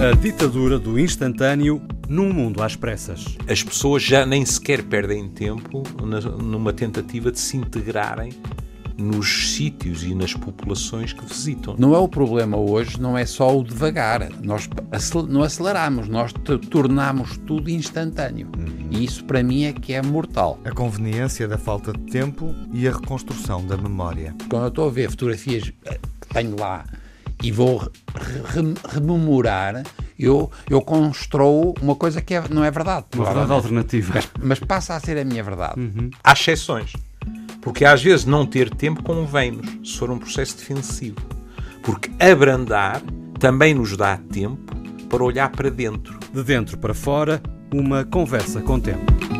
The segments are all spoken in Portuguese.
A ditadura do instantâneo num mundo às pressas. As pessoas já nem sequer perdem tempo numa tentativa de se integrarem nos sítios e nas populações que visitam. Não é o problema hoje, não é só o devagar. Nós não aceleramos, nós tornamos tudo instantâneo. Uhum. E isso para mim é que é mortal. A conveniência da falta de tempo e a reconstrução da memória. Quando eu estou a ver fotografias eh, que tenho lá e vou re rememorar, eu, eu construo uma coisa que é, não é verdade. Uma verdade alternativa. Mas, mas, passa a ser a minha verdade. Uhum. Há exceções. Porque às vezes não ter tempo convém-nos, se for um processo defensivo. Porque abrandar também nos dá tempo para olhar para dentro. De dentro para fora, uma conversa com tempo.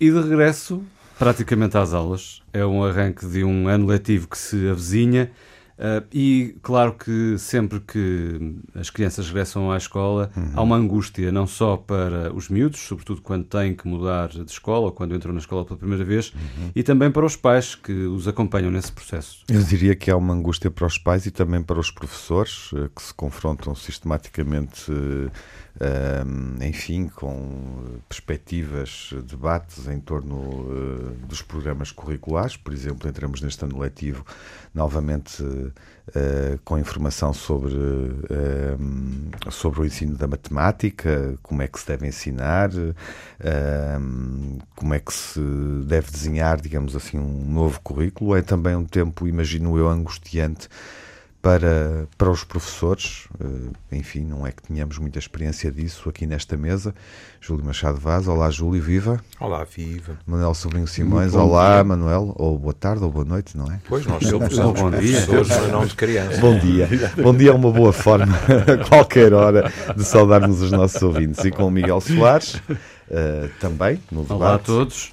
e de regresso praticamente às aulas. É um arranque de um ano letivo que se avizinha Uh, e claro que sempre que as crianças regressam à escola uhum. há uma angústia, não só para os miúdos, sobretudo quando têm que mudar de escola ou quando entram na escola pela primeira vez, uhum. e também para os pais que os acompanham nesse processo. Eu diria que há uma angústia para os pais e também para os professores eh, que se confrontam sistematicamente. Uh, enfim, com perspectivas, debates em torno uh, dos programas curriculares. Por exemplo, entramos neste ano letivo novamente uh, com informação sobre, uh, sobre o ensino da matemática, como é que se deve ensinar, como é que se deve desenhar, digamos assim, um novo currículo. É também um tempo, imagino eu, angustiante para, para os professores, eh, enfim, não é que tenhamos muita experiência disso aqui nesta mesa. Júlio Machado Vaz, olá Júlio, viva. Olá, viva. Manuel Sobrinho Simões, olá dia. Manuel, ou boa tarde ou boa noite, não é? Pois, nós somos bom dia. professores, não de criança. Bom dia. Bom dia é uma boa forma, a qualquer hora, de saudarmos os nossos ouvintes. E com o Miguel Soares, uh, também, no debate. Olá a todos.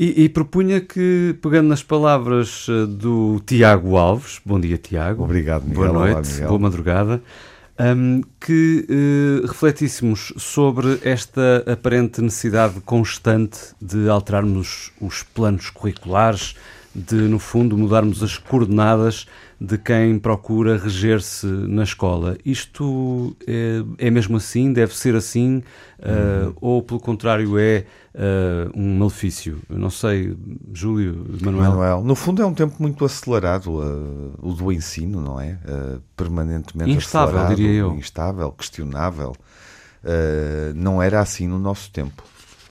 E, e, propunha que, pegando nas palavras eh, do Tiago Alves, bom dia Tiago. Obrigado, Miguel. Boa noite, Olá, boa madrugada. Um, que uh, refletíssemos sobre esta aparente necessidade constante de alterarmos os planos curriculares, de, no fundo, mudarmos as coordenadas de quem procura reger-se na escola. Isto é, é, mesmo assim? Deve ser assim? Uh, ou, pelo contrário, é uh, um malefício? Eu não sei, Júlio, Manuel. Manuel. No fundo, é um tempo muito acelerado, uh, o do ensino, não é? permanentemente instável, acelerado, diria eu. instável, questionável. não era assim no nosso tempo.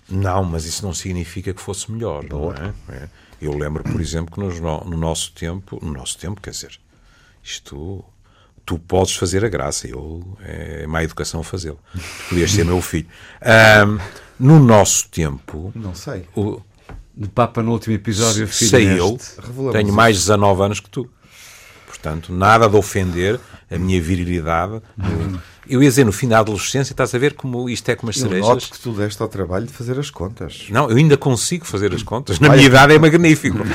Não, mas isso não significa que fosse melhor, não é? é? Eu lembro, por exemplo, que no, no, nosso tempo, no nosso tempo, quer dizer, isto tu podes fazer a graça, eu é má educação fazê-lo. Podias ser meu filho. Um, no nosso tempo, não sei. O, de Papa no último episódio, eu, tenho mais de 19 anos que tu. Portanto, nada de ofender a minha virilidade. Eu ia dizer, no fim da adolescência, estás a ver como isto é como as eu cerejas. Noto que tu deste ao trabalho de fazer as contas. Não, eu ainda consigo fazer as contas. Na minha idade é magnífico.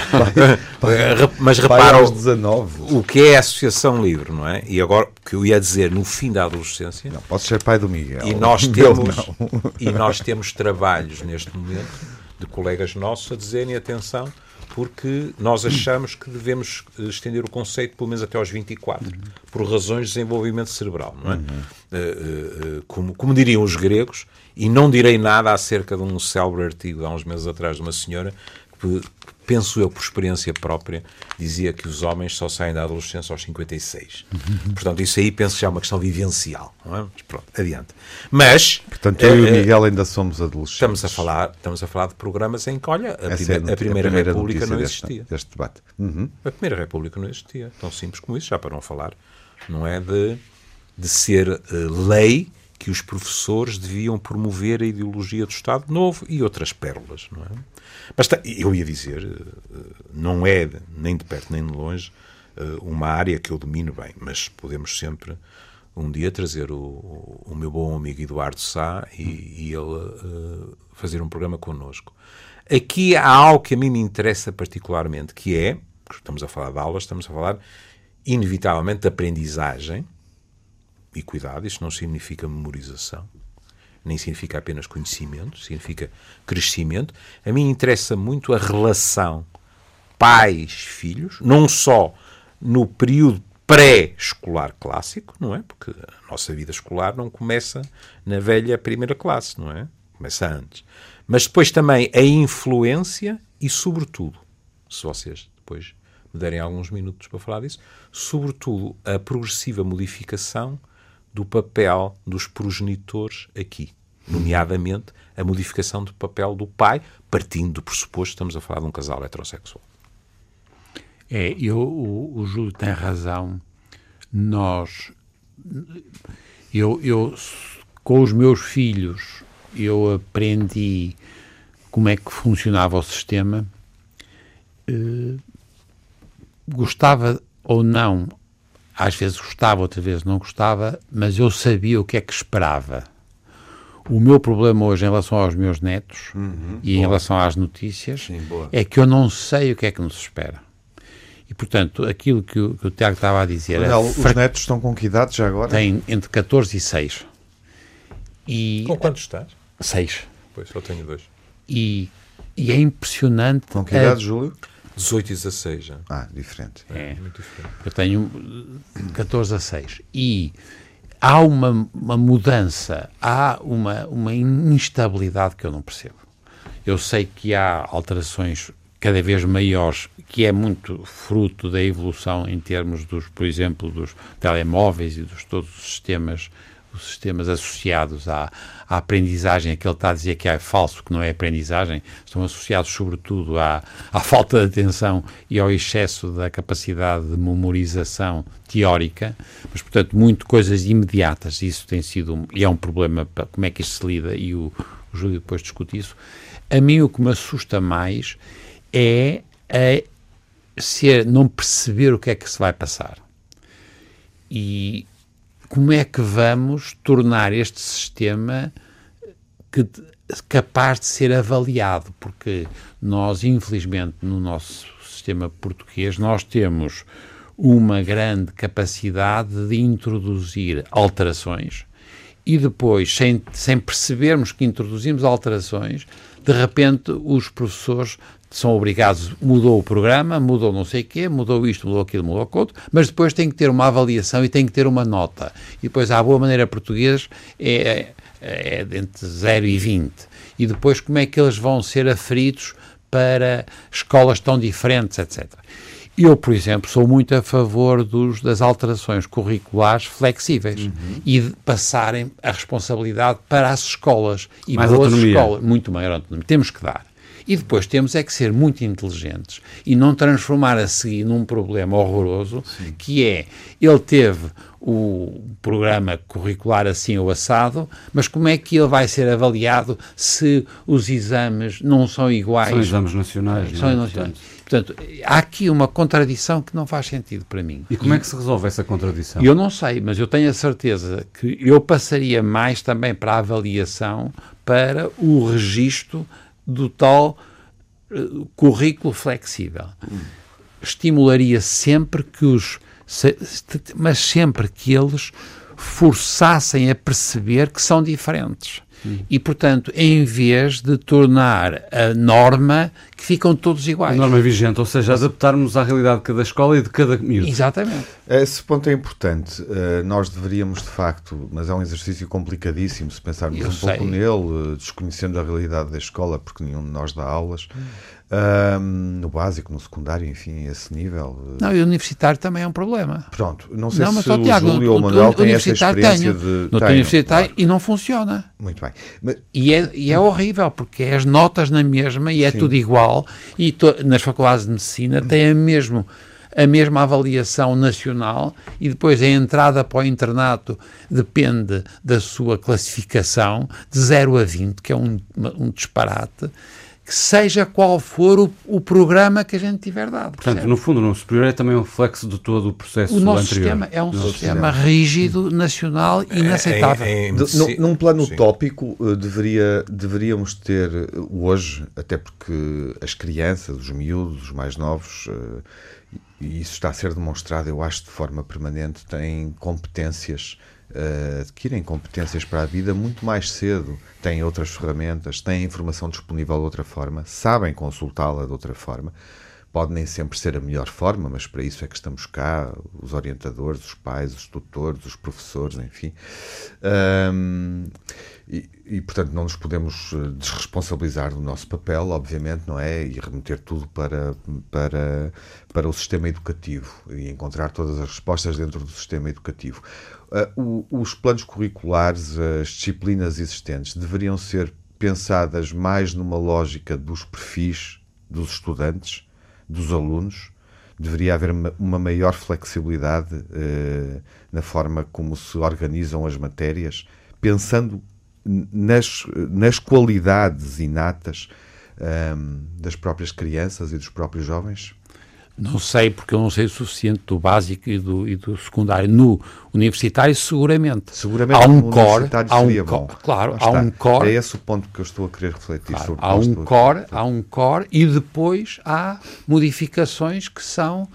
Mas repara o, o que é a associação livre, não é? E agora, o que eu ia dizer, no fim da adolescência... Não, podes ser pai do Miguel. E nós temos, e nós temos trabalhos neste momento de colegas nossos a dizerem, atenção porque nós achamos que devemos eh, estender o conceito pelo menos até aos 24, uhum. por razões de desenvolvimento cerebral, não é? Uhum. Uh, uh, como, como, diriam os gregos, e não direi nada acerca de um célebre artigo há uns meses atrás de uma senhora que penso eu por experiência própria, dizia que os homens só saem da adolescência aos 56. Portanto, isso aí penso que já é uma questão vivencial. Não é? Mas pronto, adiante. Mas. Portanto, eu e o Miguel ainda somos adolescentes. Estamos a falar, estamos a falar de programas em que, olha, a, prime é a, primeira, a primeira, República não existia. Deste, deste debate. Uhum. A Primeira República não existia. Tão simples como isso, já para não falar. Não é de, de ser uh, lei que os professores deviam promover a ideologia do Estado Novo e outras pérolas, não é? Mas eu ia dizer, eh, não é nem de perto nem de longe eh, uma área que eu domino bem, mas podemos sempre um dia trazer o, o meu bom amigo Eduardo Sá e, e ele uh, fazer um programa connosco. Aqui há algo que a mim me interessa particularmente, que é, estamos a falar de aulas, estamos a falar inevitavelmente de aprendizagem, e cuidado, isto não significa memorização, nem significa apenas conhecimento, significa crescimento. A mim interessa muito a relação pais-filhos, não só no período pré-escolar clássico, não é? Porque a nossa vida escolar não começa na velha primeira classe, não é? Começa antes. Mas depois também a influência e, sobretudo, se vocês depois me derem alguns minutos para falar disso, sobretudo a progressiva modificação do papel dos progenitores aqui, nomeadamente a modificação do papel do pai, partindo do pressuposto que estamos a falar de um casal heterossexual. É, eu, o, o Júlio tem razão. Nós, eu, eu, com os meus filhos, eu aprendi como é que funcionava o sistema. Uh, gostava ou não às vezes gostava, outras vezes não gostava, mas eu sabia o que é que esperava. O meu problema hoje em relação aos meus netos uhum, e boa. em relação às notícias Sim, é que eu não sei o que é que nos espera. E, portanto, aquilo que o, que o Tiago estava a dizer... Não, é os netos estão com que idade já agora? Têm entre 14 e 6. E, com quantos estás? 6. Pois, só tenho dois. E, e é impressionante... Com que idade, a... Júlio? 18 e 16 já. Ah, diferente. É, é muito diferente. Eu tenho 14 a 6. E há uma, uma mudança, há uma, uma instabilidade que eu não percebo. Eu sei que há alterações cada vez maiores, que é muito fruto da evolução em termos dos, por exemplo, dos telemóveis e dos todos os sistemas sistemas associados à, à aprendizagem, aquele está a dizer que é falso, que não é aprendizagem, estão associados sobretudo à, à falta de atenção e ao excesso da capacidade de memorização teórica, mas, portanto, muito coisas imediatas. Isso tem sido, e é um problema, para como é que isto se lida, e o, o Júlio depois discute isso. A mim o que me assusta mais é a ser, não perceber o que é que se vai passar. E como é que vamos tornar este sistema que, capaz de ser avaliado? Porque nós, infelizmente, no nosso sistema português, nós temos uma grande capacidade de introduzir alterações e depois, sem, sem percebermos que introduzimos alterações, de repente os professores são obrigados, mudou o programa, mudou não sei o quê, mudou isto, mudou aquilo, mudou aquilo, mas depois tem que ter uma avaliação e tem que ter uma nota. E depois, à boa maneira portuguesa, é, é, é entre 0 e 20. E depois, como é que eles vão ser aferidos para escolas tão diferentes, etc. Eu, por exemplo, sou muito a favor dos, das alterações curriculares flexíveis uhum. e de passarem a responsabilidade para as escolas. E Mais boas autonomia. escolas, muito maior autonomia. Temos que dar. E depois temos é que ser muito inteligentes e não transformar a seguir num problema horroroso, Sim. que é, ele teve o programa curricular assim ou assado, mas como é que ele vai ser avaliado se os exames não são iguais? São exames nacionais. São não é? nacionais. Portanto, há aqui uma contradição que não faz sentido para mim. E como é que se resolve essa contradição? Eu não sei, mas eu tenho a certeza que eu passaria mais também para a avaliação, para o registro do tal uh, currículo flexível. Estimularia sempre que os. Mas sempre que eles forçassem a perceber que são diferentes. Hum. E, portanto, em vez de tornar a norma que ficam todos iguais. A norma vigente, ou seja, adaptarmos à realidade de cada escola e de cada miúdo. Exatamente. Esse ponto é importante. Uh, nós deveríamos, de facto, mas é um exercício complicadíssimo se pensarmos Eu um sei. pouco nele, uh, desconhecendo a realidade da escola, porque nenhum de nós dá aulas. Hum. Um, no básico, no secundário, enfim, esse nível. Eh, não, e o universitário também é um problema. Pronto, não sei não, se o Tiago, Júlio ou o Manuel têm essa experiência tenho, de... No tenho, universitário claro. e não funciona. Muito bem. Mas... E, é, e é horrível, porque é as notas na mesma e é Sim. tudo igual, e to, nas faculdades de medicina tem a mesmo a mesma avaliação nacional e depois a entrada para o internato depende da sua classificação de 0 a 20, que é um, um disparate que seja qual for o, o, programa que a gente tiver dado. Portanto, percebe? no fundo, no superior é também um reflexo de todo o processo o nosso anterior. Sistema é um sistema, sistema rígido, nacional, e inaceitável. É, é, é, num plano sim. utópico, eh, deveria, deveríamos ter eh, hoje, até porque as crianças, os miúdos, os mais novos, eh, e isso está a ser demonstrado, eu acho, de forma permanente, têm competências uh, adquirem competências para a vida muito mais cedo, têm outras ferramentas, têm informação disponível de outra forma, sabem consultá-la de outra forma. Pode nem sempre ser a melhor forma, mas para isso é que estamos cá, os orientadores, os pais, os tutores, os professores, enfim. Um, e, e, portanto, não nos podemos eh, desresponsabilizar do nosso papel, obviamente, não é? E remeter tudo para, para, para o sistema educativo e encontrar todas as respostas dentro do sistema educativo. Uh, o, os planos curriculares, as disciplinas existentes, deveriam ser pensadas mais numa lógica dos perfis dos estudantes, dos alunos. Deveria haver uma, maior flexibilidade uh, na forma como se organizam as matérias, pensando nas, nas qualidades inatas um, das próprias crianças e dos próprios jovens? Não sei, porque eu não sei o suficiente do básico e do, e do secundário. No universitário, seguramente. Seguramente há um core, há um core, claro, há um core. É esse o ponto que eu estou a querer refletir claro, sobre. Há um core, há um core e depois há modificações que são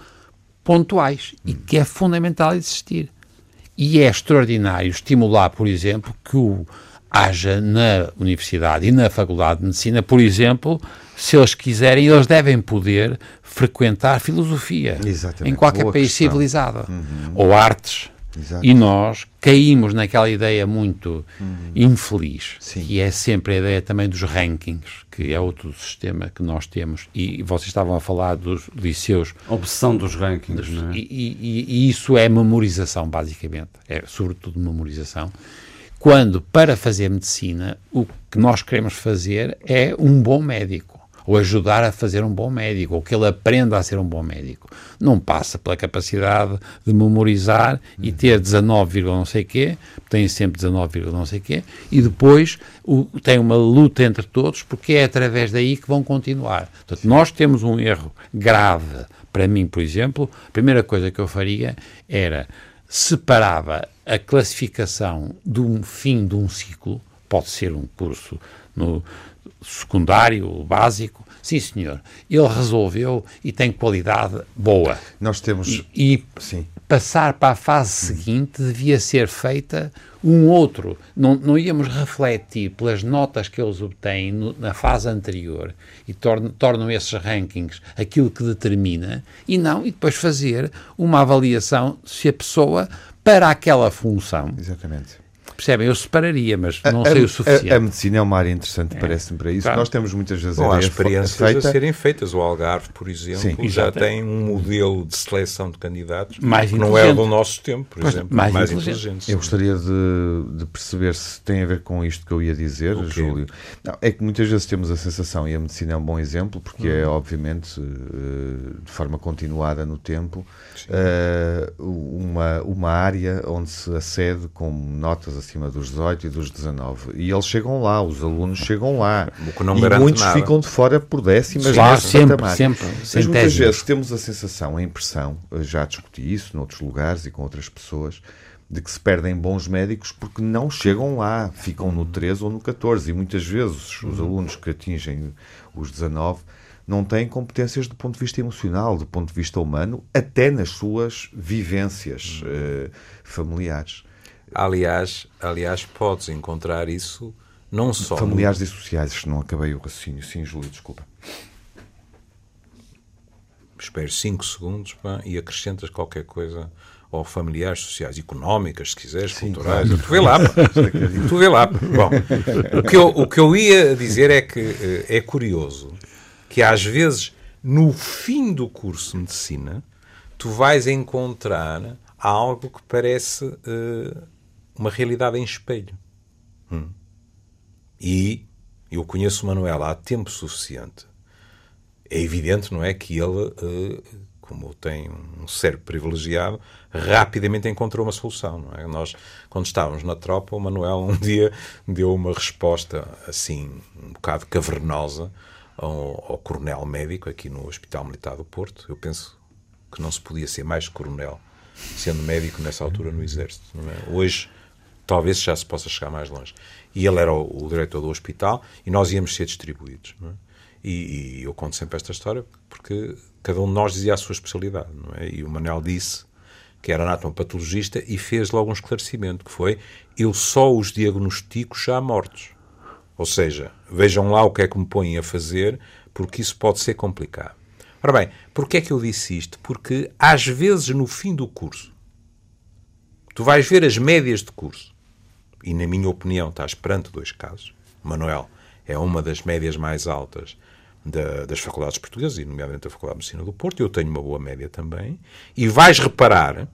pontuais hum. e que é fundamental existir. E é extraordinário estimular, por exemplo, que o haja na universidade e na faculdade de medicina, por exemplo, se eles quiserem, eles devem poder frequentar filosofia Exatamente. em qualquer Boa país questão. civilizado uhum. ou artes. Exato. E nós caímos naquela ideia muito uhum. infeliz, Sim. que é sempre a ideia também dos rankings, que é outro sistema que nós temos. E vocês estavam a falar dos liceus. A obsessão dos rankings. Dos, é? e, e, e, isso é memorização, basicamente. É sobretudo memorização. Quando, para fazer medicina, o que nós queremos fazer é um bom médico ou ajudar a fazer um bom médico, ou que ele aprenda a ser um bom médico. Não passa pela capacidade de memorizar e ter 19, não sei quê, tem sempre 19, não sei quê, e depois o, tem uma luta entre todos, porque é através daí que vão continuar. Portanto, nós temos um erro grave. Para mim, por exemplo, a primeira coisa que eu faria era separava a classificação de um fim de um ciclo, pode ser um curso no secundário, básico, sim senhor, ele resolveu e tem qualidade boa. Nós temos... E, e sim. passar para a fase seguinte devia ser feita um outro. Não, não íamos refletir pelas notas que eles obtêm no, na fase anterior e tornam, tornam esses rankings aquilo que determina, e não, e depois fazer uma avaliação se a pessoa, para aquela função, Exatamente Percebem? Eu separaria, mas não a, sei o suficiente. A, a, medicina é uma área interessante, é. parece-me, para isso. Claro. Nós temos muitas vezes Bom, há experiências feita... a serem feitas. O Algarve, por exemplo, Sim, já tem um modelo de seleção de candidatos mais que não é do nosso tempo, por mas, exemplo. Mais, mais inteligente. inteligente. Eu gostaria de, de, perceber se tem a ver com isto que eu ia dizer, Júlio. Não, é que muitas vezes temos a sensação, e a medicina é um bom exemplo, porque é, uhum. obviamente, eh, de forma continuada no tempo, uh, uma, uma área onde se acede com notas acima dos 18 e dos 19. E eles chegam lá, os alunos chegam lá. e muitos nada. ficam de fora por décimas claro, sempre, patamar. sempre. Mas muitas vezes temos a sensação, a impressão, já discuti isso noutros lugares e com outras pessoas, de que se perdem bons médicos porque não chegam lá, ficam no 13 ou no 14. E muitas vezes os alunos que atingem os 19 não têm competências do ponto de vista emocional, do ponto de vista humano, até nas suas vivências uh, familiares. Aliás, aliás, podes encontrar isso não só. Familiares no... e sociais, não acabei o raciocínio. Sim, Júlio, desculpa. Espero 5 segundos pá, e acrescentas qualquer coisa ou familiares, sociais, económicas, se quiseres, Sim, culturais. Claro. Tu vê lá, pá. tu vê lá. Bom, o que, eu, o que eu ia dizer é que uh, é curioso que às vezes no fim do curso de medicina tu vais encontrar algo que parece uh, uma realidade em espelho. Hum. E eu conheço o Manuel há tempo suficiente. É evidente, não é, que ele uh, como tem um cérebro privilegiado, rapidamente encontrou uma solução. Não é? Nós, quando estávamos na tropa, o Manuel um dia deu uma resposta assim, um bocado cavernosa ao, ao coronel médico aqui no Hospital Militar do Porto. Eu penso que não se podia ser mais coronel sendo médico nessa altura no Exército. É? Hoje, talvez já se possa chegar mais longe. E ele era o, o diretor do hospital e nós íamos ser distribuídos. É? E, e, eu conto sempre esta história porque cada um de nós dizia a sua especialidade. É? E o Manuel disse que era anatomopatologista e fez logo um esclarecimento, que foi eu só os diagnostico já mortos. Ou seja, vejam lá o que é que me põem a fazer, porque isso pode ser complicado. Ora bem, porquê é que eu disse isto? Porque às vezes no fim do curso, tu vais ver as médias de curso, e na minha opinião estás perante dois casos. Manuel é uma das médias mais altas da, das faculdades portuguesas, e nomeadamente da Faculdade de Medicina do Porto, eu tenho uma boa média também, e vais reparar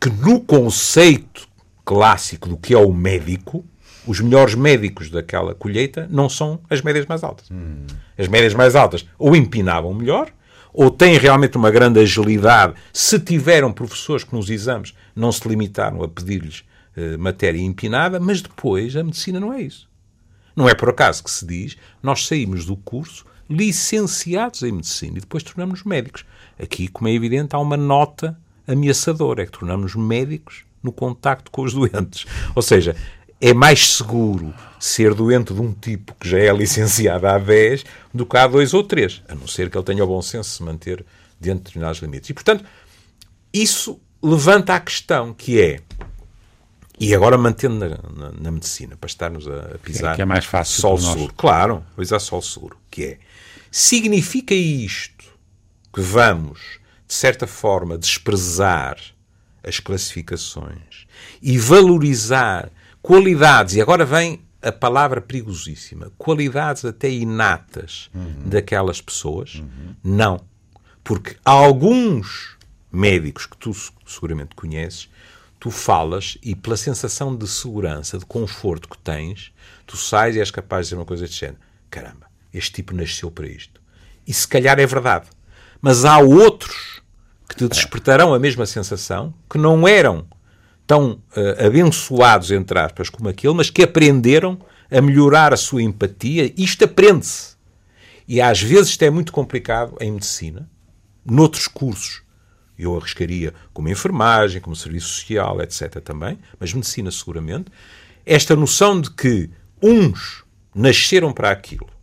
que no conceito clássico do que é o médico, os melhores médicos daquela colheita não são as médias mais altas. Hum. As médias mais altas ou empinavam melhor, ou têm realmente uma grande agilidade, se tiveram professores que nos exames não se limitaram a pedir-lhes matéria empinada, mas depois a medicina não é isso. Não é por acaso que se diz, nós saímos do curso licenciados em medicina e depois tornamos-nos médicos. Aqui, como é evidente, há uma nota ameaçadora, é que tornamos médicos no contacto com os doentes. Ou seja, é mais seguro ser doente de um tipo que já é licenciado há 10 do que há dois ou três, a não ser que ele tenha o bom senso de se manter dentro de determinados limites. E, portanto, isso levanta a questão que é, e agora mantendo na, na, na medicina, para estarmos a, a pisar é, que é mais fácil sol seguro, claro, pisar sol seguro, que é, significa isto que vamos, de certa forma, desprezar as classificações e valorizar qualidades, e agora vem a palavra perigosíssima, qualidades até inatas uhum. daquelas pessoas? Uhum. Não. Porque alguns médicos que tu seguramente conheces, tu falas e pela sensação de segurança, de conforto que tens, tu sais e és capaz de dizer uma coisa deste género. Caramba, este tipo nasceu para isto. E se calhar é verdade. Mas há outros que te despertarão a mesma sensação, que não eram tão uh, abençoados, entre aspas, como aquele, mas que aprenderam a melhorar a sua empatia. Isto aprende-se. E às vezes isto é muito complicado em medicina, noutros cursos. Eu arriscaria como enfermagem, como serviço social, etc. também, mas medicina seguramente. Esta noção de que uns nasceram para aquilo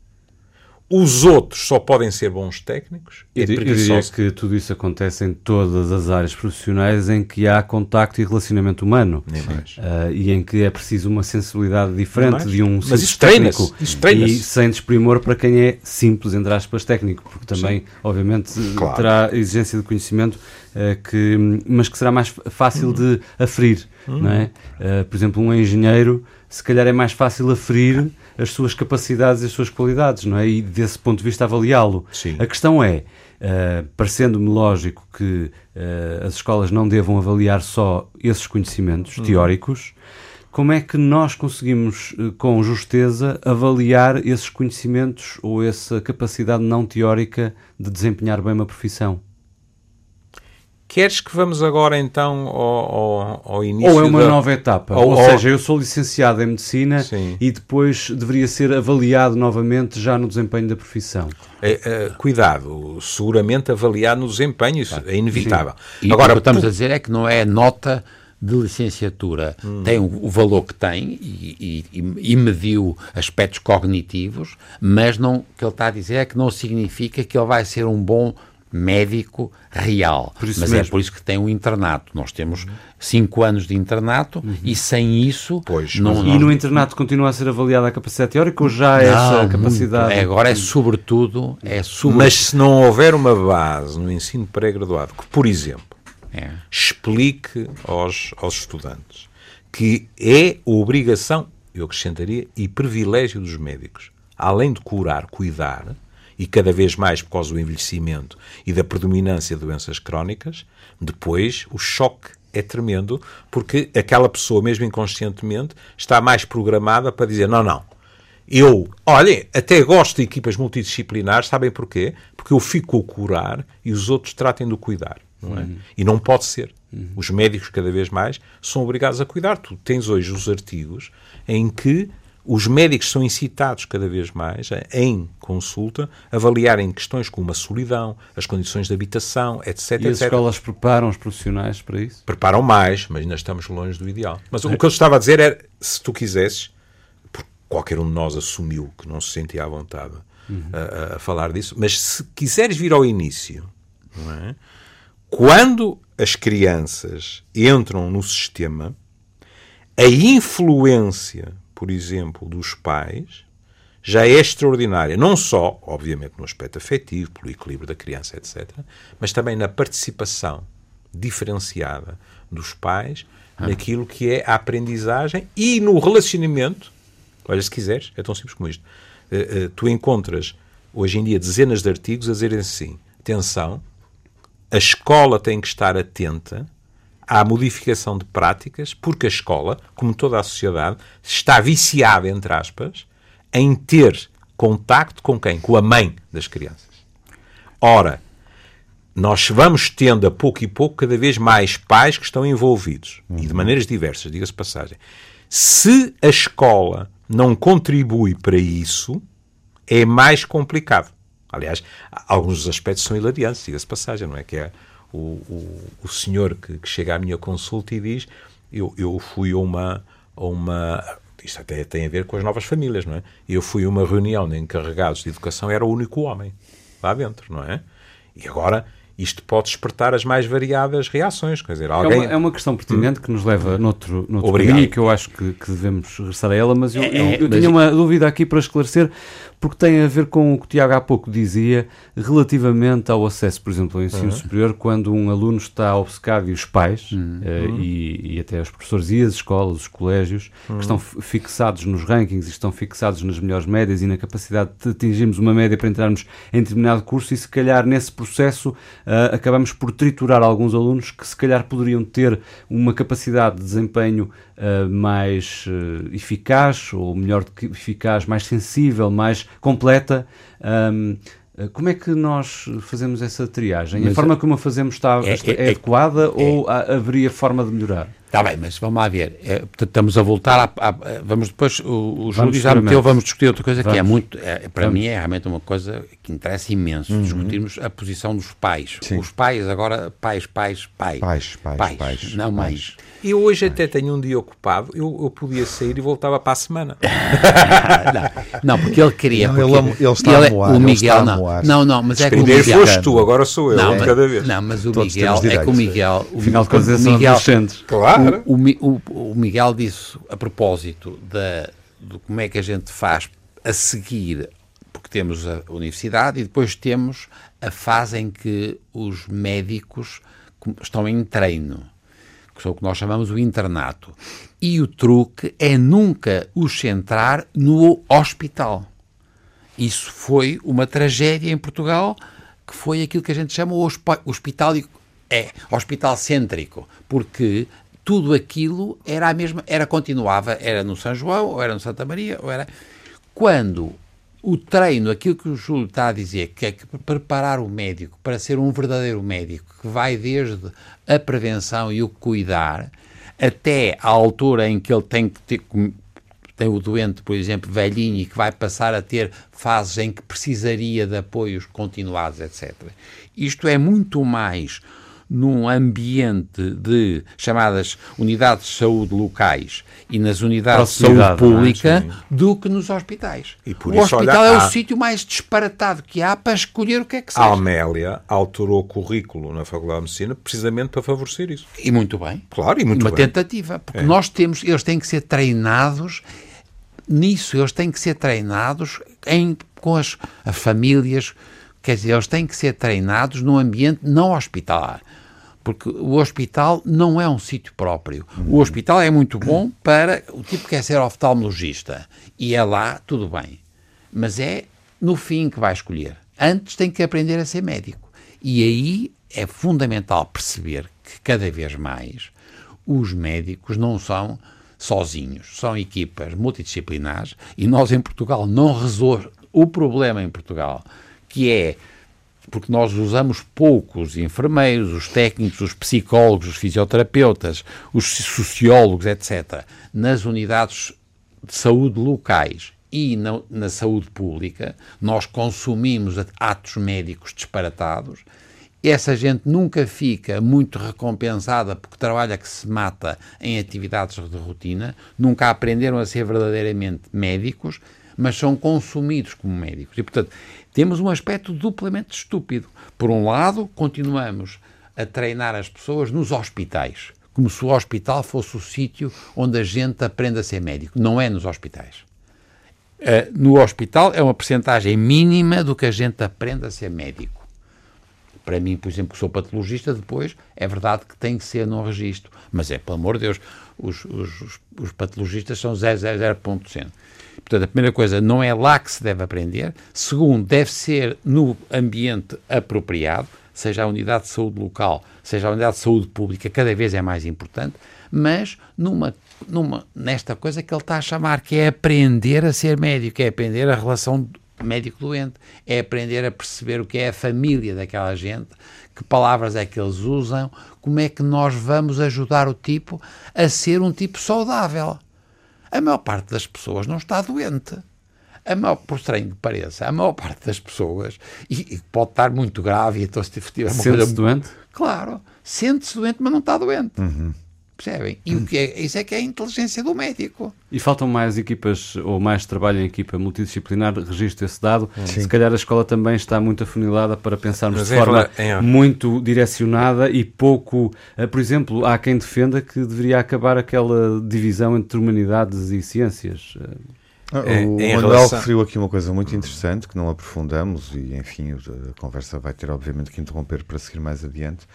os outros só podem ser bons técnicos. É eu, eu diria que tudo isso acontece em todas as áreas profissionais em que há contacto e relacionamento humano. Uh, e em que é preciso uma sensibilidade diferente de um Mas isso técnico. Isso e sem desprimor para quem é simples, entre aspas, técnico, porque também, Sim. obviamente, claro. terá exigência de conhecimento, uh, que, mas que será mais fácil de aferir. Não é? Uh, por exemplo, um engenheiro, se calhar é mais fácil aferir as suas capacidades e as suas qualidades, não é? E desse ponto de vista avaliá-lo. A questão é, uh, parecendo-me lógico que uh, as escolas não devam avaliar só esses conhecimentos uhum. teóricos, como é que nós conseguimos, uh, com justeza, avaliar esses conhecimentos ou essa capacidade não teórica de desempenhar bem uma profissão? Queres que vamos agora então ao, ao, ao início? Ou é uma da... nova etapa? Ou, ou, seja, eu sou licenciado em medicina Sim. e depois deveria ser avaliado novamente já no desempenho da profissão. É, é, cuidado, seguramente avaliado no desempenho, isso é inevitável. Sim. E agora, o que estamos a dizer é que não é nota de licenciatura hum. tem o, valor que tem e, e, e, mediu aspectos cognitivos, mas não, o que ele está a dizer é que não significa que ele vai ser um bom médico real. Mas é mesmo. é por isso que tem um internato. Nós temos cinco anos de internato uhum. e sem isso. Pois, não, e no internato continua a ser avaliada a capacidade teórica ou já é essa capacidade? É, agora é sobretudo, é sobretudo. Mas se não houver uma base no ensino pré-graduado que, por exemplo, é. explique aos, aos estudantes que é obrigação, eu acrescentaria, e privilégio dos médicos, além de curar, cuidar e cada vez mais por causa do envelhecimento e da predominância de doenças crónicas, depois o choque é tremendo, porque aquela pessoa, mesmo inconscientemente, está mais programada para dizer: não, não, Eu, olhem, até gosto de equipas multidisciplinares, sabem porquê? Porque eu fico a curar e os outros tratem do cuidar. Não é? Uhum. E não pode ser. Uhum. Os médicos, cada vez mais, são obrigados a cuidar. Tu tens hoje os artigos em que os médicos são incitados cada vez mais, em consulta, a avaliarem questões como a solidão, as condições de habitação, etc. E as etc. escolas preparam os profissionais para isso? Preparam mais, mas ainda estamos longe do ideal. Mas é. o que eu estava a dizer era, se tu quisesses, porque qualquer um de nós assumiu que não se sentia à vontade uhum. a, a, falar disso, mas se quiseres vir ao início, é? quando as crianças entram no sistema, a influência por exemplo, dos pais, já é extraordinária. Não só, obviamente, no aspecto afetivo, pelo equilíbrio da criança, etc., mas também na participação diferenciada dos pais ah. naquilo que é a aprendizagem e no relacionamento. Olha, se quiseres, é tão simples como isto. Uh, uh, tu encontras, hoje em dia, dezenas de artigos a dizerem assim: atenção, a escola tem que estar atenta à modificação de práticas, porque a escola, como toda a sociedade, está viciada, entre aspas, em ter contacto com quem? Com a mãe das crianças. Ora, nós vamos tendo a pouco e pouco cada vez mais pais que estão envolvidos, uhum. e de maneiras diversas, diga-se passagem. Se a escola não contribui para isso, é mais complicado. Aliás, alguns aspectos são hilariantes, diga-se passagem, não é? Que é o, o, o senhor que, que, chega à minha consulta e diz: Eu, eu fui a uma, a uma. Isto até tem a ver com as novas famílias, não é? Eu fui a uma reunião de encarregados de educação, era o único homem lá dentro, não é? E agora isto pode despertar as mais variadas reações. Quer dizer, alguém... é, uma, é uma questão pertinente hum. que nos leva noutro, noutro caminho que eu acho que, que, devemos regressar a ela, mas eu, é, eu, eu mas... tinha uma dúvida aqui para esclarecer porque tem a ver com o que o Tiago há pouco dizia relativamente ao acesso, por exemplo, ao ensino uhum. superior, quando um aluno está obcecado e os pais, uhum. uh, e, e, até os professores e as escolas, os colégios, uhum. que estão fixados nos rankings e estão fixados nas melhores médias e na capacidade de atingirmos uma média para entrarmos em determinado curso e se calhar nesse processo uh, acabamos por triturar alguns alunos que se calhar poderiam ter uma capacidade de desempenho uh, mais eficaz, ou melhor do que eficaz, mais sensível, mais completa. Um, como é que nós fazemos essa triagem? Mas a forma como a fazemos está é, é, é adequada é, ou haveria forma de melhorar? Está bem, mas vamos lá ver. É, portanto, estamos a voltar a, a, Vamos depois. O, o Júlio já meteu, vamos discutir outra coisa vamos. que é muito. É, para vamos. mim é realmente uma coisa que interessa imenso. Uhum. Discutirmos a posição dos pais. Sim. Os pais, agora, pais, pais, pai. Pais, pais, pais. pais não mães. Eu hoje até tenho um dia ocupado, eu, eu podia sair e voltava para a semana. não, não, porque ele queria. Não, ele, ele, está ele, a moar. O Miguel, não. Não, não, mas é que o Miguel. foste tu, agora sou eu, não, cada vez. Não, mas o Todos Miguel. É que o Miguel. O, Afinal de contas, são adolescentes. Claro. O, o, o, Miguel disse, a propósito da, de como é que a gente faz a seguir, porque temos a universidade e depois temos a fase em que os médicos estão em treino que é o que nós chamamos o internato. E o truque é nunca os centrar no hospital. Isso foi uma tragédia em Portugal, que foi aquilo que a gente chama o hospital, é, hospital cêntrico, porque tudo aquilo era a mesma, era continuava, era no São João, ou era no Santa Maria, ou era quando o treino, aquilo que o Júlio está a dizer, que é que preparar o médico para ser um verdadeiro médico, que vai desde a prevenção e o cuidar, até à altura em que ele tem que ter, tem o doente, por exemplo, velhinho, e que vai passar a ter fases em que precisaria de apoios continuados, etc. Isto é muito mais num ambiente de chamadas unidades de saúde locais e nas unidades de saúde é? pública é? do que nos hospitais. o hospital olha, é o há... sítio mais disparatado que há para escolher o que é que seja. A Amélia alterou o currículo na Faculdade de Medicina precisamente para favorecer isso. E muito bem. Claro, e muito Uma bem. tentativa, porque é. nós temos, eles têm que ser treinados nisso, eles têm que ser treinados em, com as, as famílias, quer dizer, eles têm que ser treinados num ambiente não hospitalar porque o hospital não é um sítio próprio. O hospital é muito bom para o tipo que quer ser oftalmologista e é lá, tudo bem. Mas é no fim que vai escolher. Antes tem que aprender a ser médico. E aí é fundamental perceber que cada vez mais os médicos não são sozinhos, são equipas multidisciplinares e nós em Portugal não resolvemos o problema em Portugal, que é porque nós usamos poucos enfermeiros, os técnicos, os psicólogos, os fisioterapeutas, os sociólogos, etc., nas unidades de saúde locais e na, na, saúde pública, nós consumimos atos médicos disparatados. Essa gente nunca fica muito recompensada porque trabalha que se mata em atividades de rotina, nunca aprenderam a ser verdadeiramente médicos, mas são consumidos como médicos. E, portanto, temos um aspecto duplamente estúpido. Por um lado, continuamos a treinar as pessoas nos hospitais, como se o hospital fosse o sítio onde a gente aprende a ser médico. Não é nos hospitais. Uh, no hospital é uma percentagem mínima do que a gente aprende a ser médico. Para mim, por exemplo, que sou patologista, depois é verdade que tem que ser num registro. Mas é, pelo amor de Deus, os, os, os patologistas são 0,00%. Portanto, a primeira coisa, não é lá que se deve aprender. Segundo, deve ser no ambiente apropriado, seja a unidade de saúde local, seja a unidade de saúde pública, cada vez é mais importante, mas numa, numa, nesta coisa que ele está a chamar, que é aprender a ser médico, é aprender a relação médico-doente, é aprender a perceber o que é a família daquela gente, que palavras é que eles usam, como é que nós vamos ajudar o tipo a ser um tipo saudável. A maior parte das pessoas não está doente. A maior, por estranho que pareça, a maior parte das pessoas, e, e pode estar muito grave, então se tiver uma Sente-se doente? Claro, sente-se doente, mas não está doente. Uhum. Percebem? E o que é, isso é que é a inteligência do médico. E faltam mais equipas ou mais trabalho em equipa multidisciplinar, registro esse dado. Sim. Se calhar a escola também está muito afunilada para pensarmos Mas de forma em... muito direcionada e pouco. Eh, por exemplo, há quem defenda que deveria acabar aquela divisão entre humanidades e ciências. Ah, o Manuel relação... referiu aqui uma coisa muito interessante que não aprofundamos e, enfim, a conversa vai ter obviamente que interromper para seguir mais adiante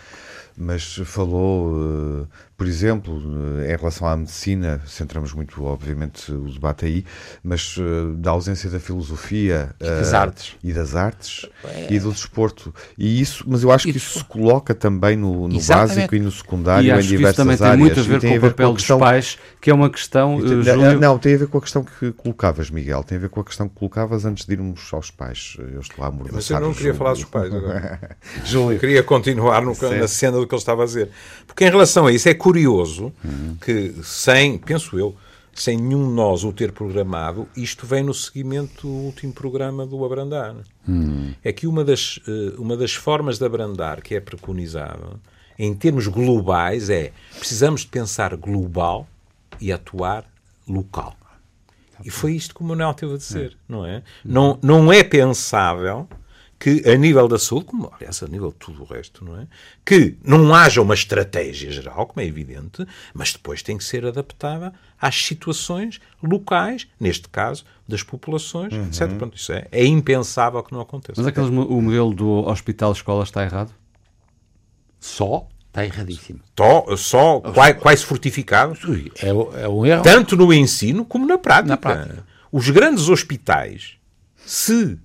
mas falou, uh, por exemplo, uh, em relação à medicina, centramos muito, obviamente, o debate aí, mas uh, da ausência da filosofia e das artes, e, das artes é. e do desporto. E isso, mas eu acho que isso se coloca também no, no básico e no secundário, e em diversas áreas. também tem muito a ver com o papel questão, dos pais, que é uma questão. Tem, Júlio... Não, tem a ver com a questão que colocavas, Miguel, tem a ver com a questão que colocavas antes de irmos aos pais. Eu estou a amordaçar. Mas eu não queria falar dos pais agora. Júlio. Queria continuar no, na cena do que ele estava a dizer. Porque em relação a isso é curioso uhum. que, sem, penso eu, sem nenhum de nós o ter programado, isto vem no seguimento do último programa do abrandar. Uhum. É que uma das, eh, uma das formas de abrandar que é preconizada, em termos globais, é precisamos de pensar global e atuar local. E foi isto que o Manuel teve a dizer, é. não é? Não, não é pensável que a nível da saúde, como aliás a nível de tudo o resto, não é? Que não haja uma estratégia geral, como é evidente, mas depois tem que ser adaptada às situações locais, neste caso, das populações, uhum. etc. Pronto, isso é, é impensável que não aconteça. Mas aqueles, o modelo do hospital-escola está errado? Só Está erradíssimo. Só, só quase, quase fortificado. É, é um erro. Tanto no ensino como na prática. na prática. Os grandes hospitais, se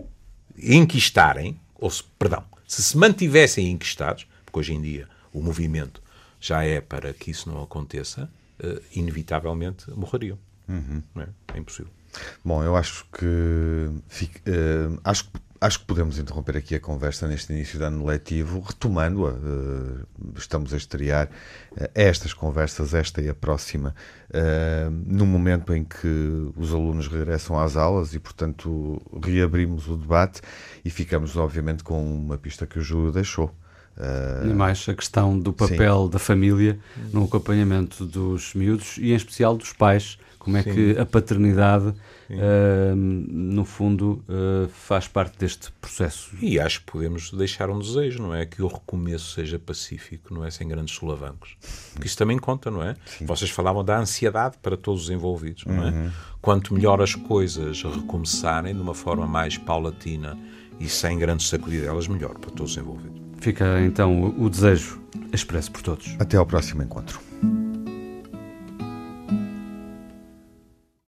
enquistarem, ou se, perdão, se se mantivessem enquistados, porque hoje em dia o movimento já é para que isso não aconteça, uh, inevitavelmente morreriam. Uhum. É? é? impossível. Bom, eu acho que fico, uh, acho que acho que podemos interromper aqui a conversa neste início de ano letivo, retomando-a. Uh, estamos a estrear uh, estas conversas, esta e a próxima, uh, no momento em que os alunos regressam às aulas e, portanto, reabrimos o debate e ficamos, obviamente, com uma pista que o Júlio deixou. E mais a questão do papel sim. da família no acompanhamento dos miúdos e, em especial, dos pais. Como é sim. que a paternidade uh, no fundo, uh, faz parte deste processo. E acho que podemos deixar um desejo, não é? Que o recomeço seja pacífico, não é? Sem grandes solavancos. Porque isso também conta, não é? Sim. Vocês falavam da ansiedade para todos os envolvidos, não é? Uhum. Quanto melhor as coisas recomeçarem de uma forma mais paulatina e sem grandes sacudidelas, melhor para todos os envolvidos. Fica então o desejo expresso por todos. Até ao próximo encontro.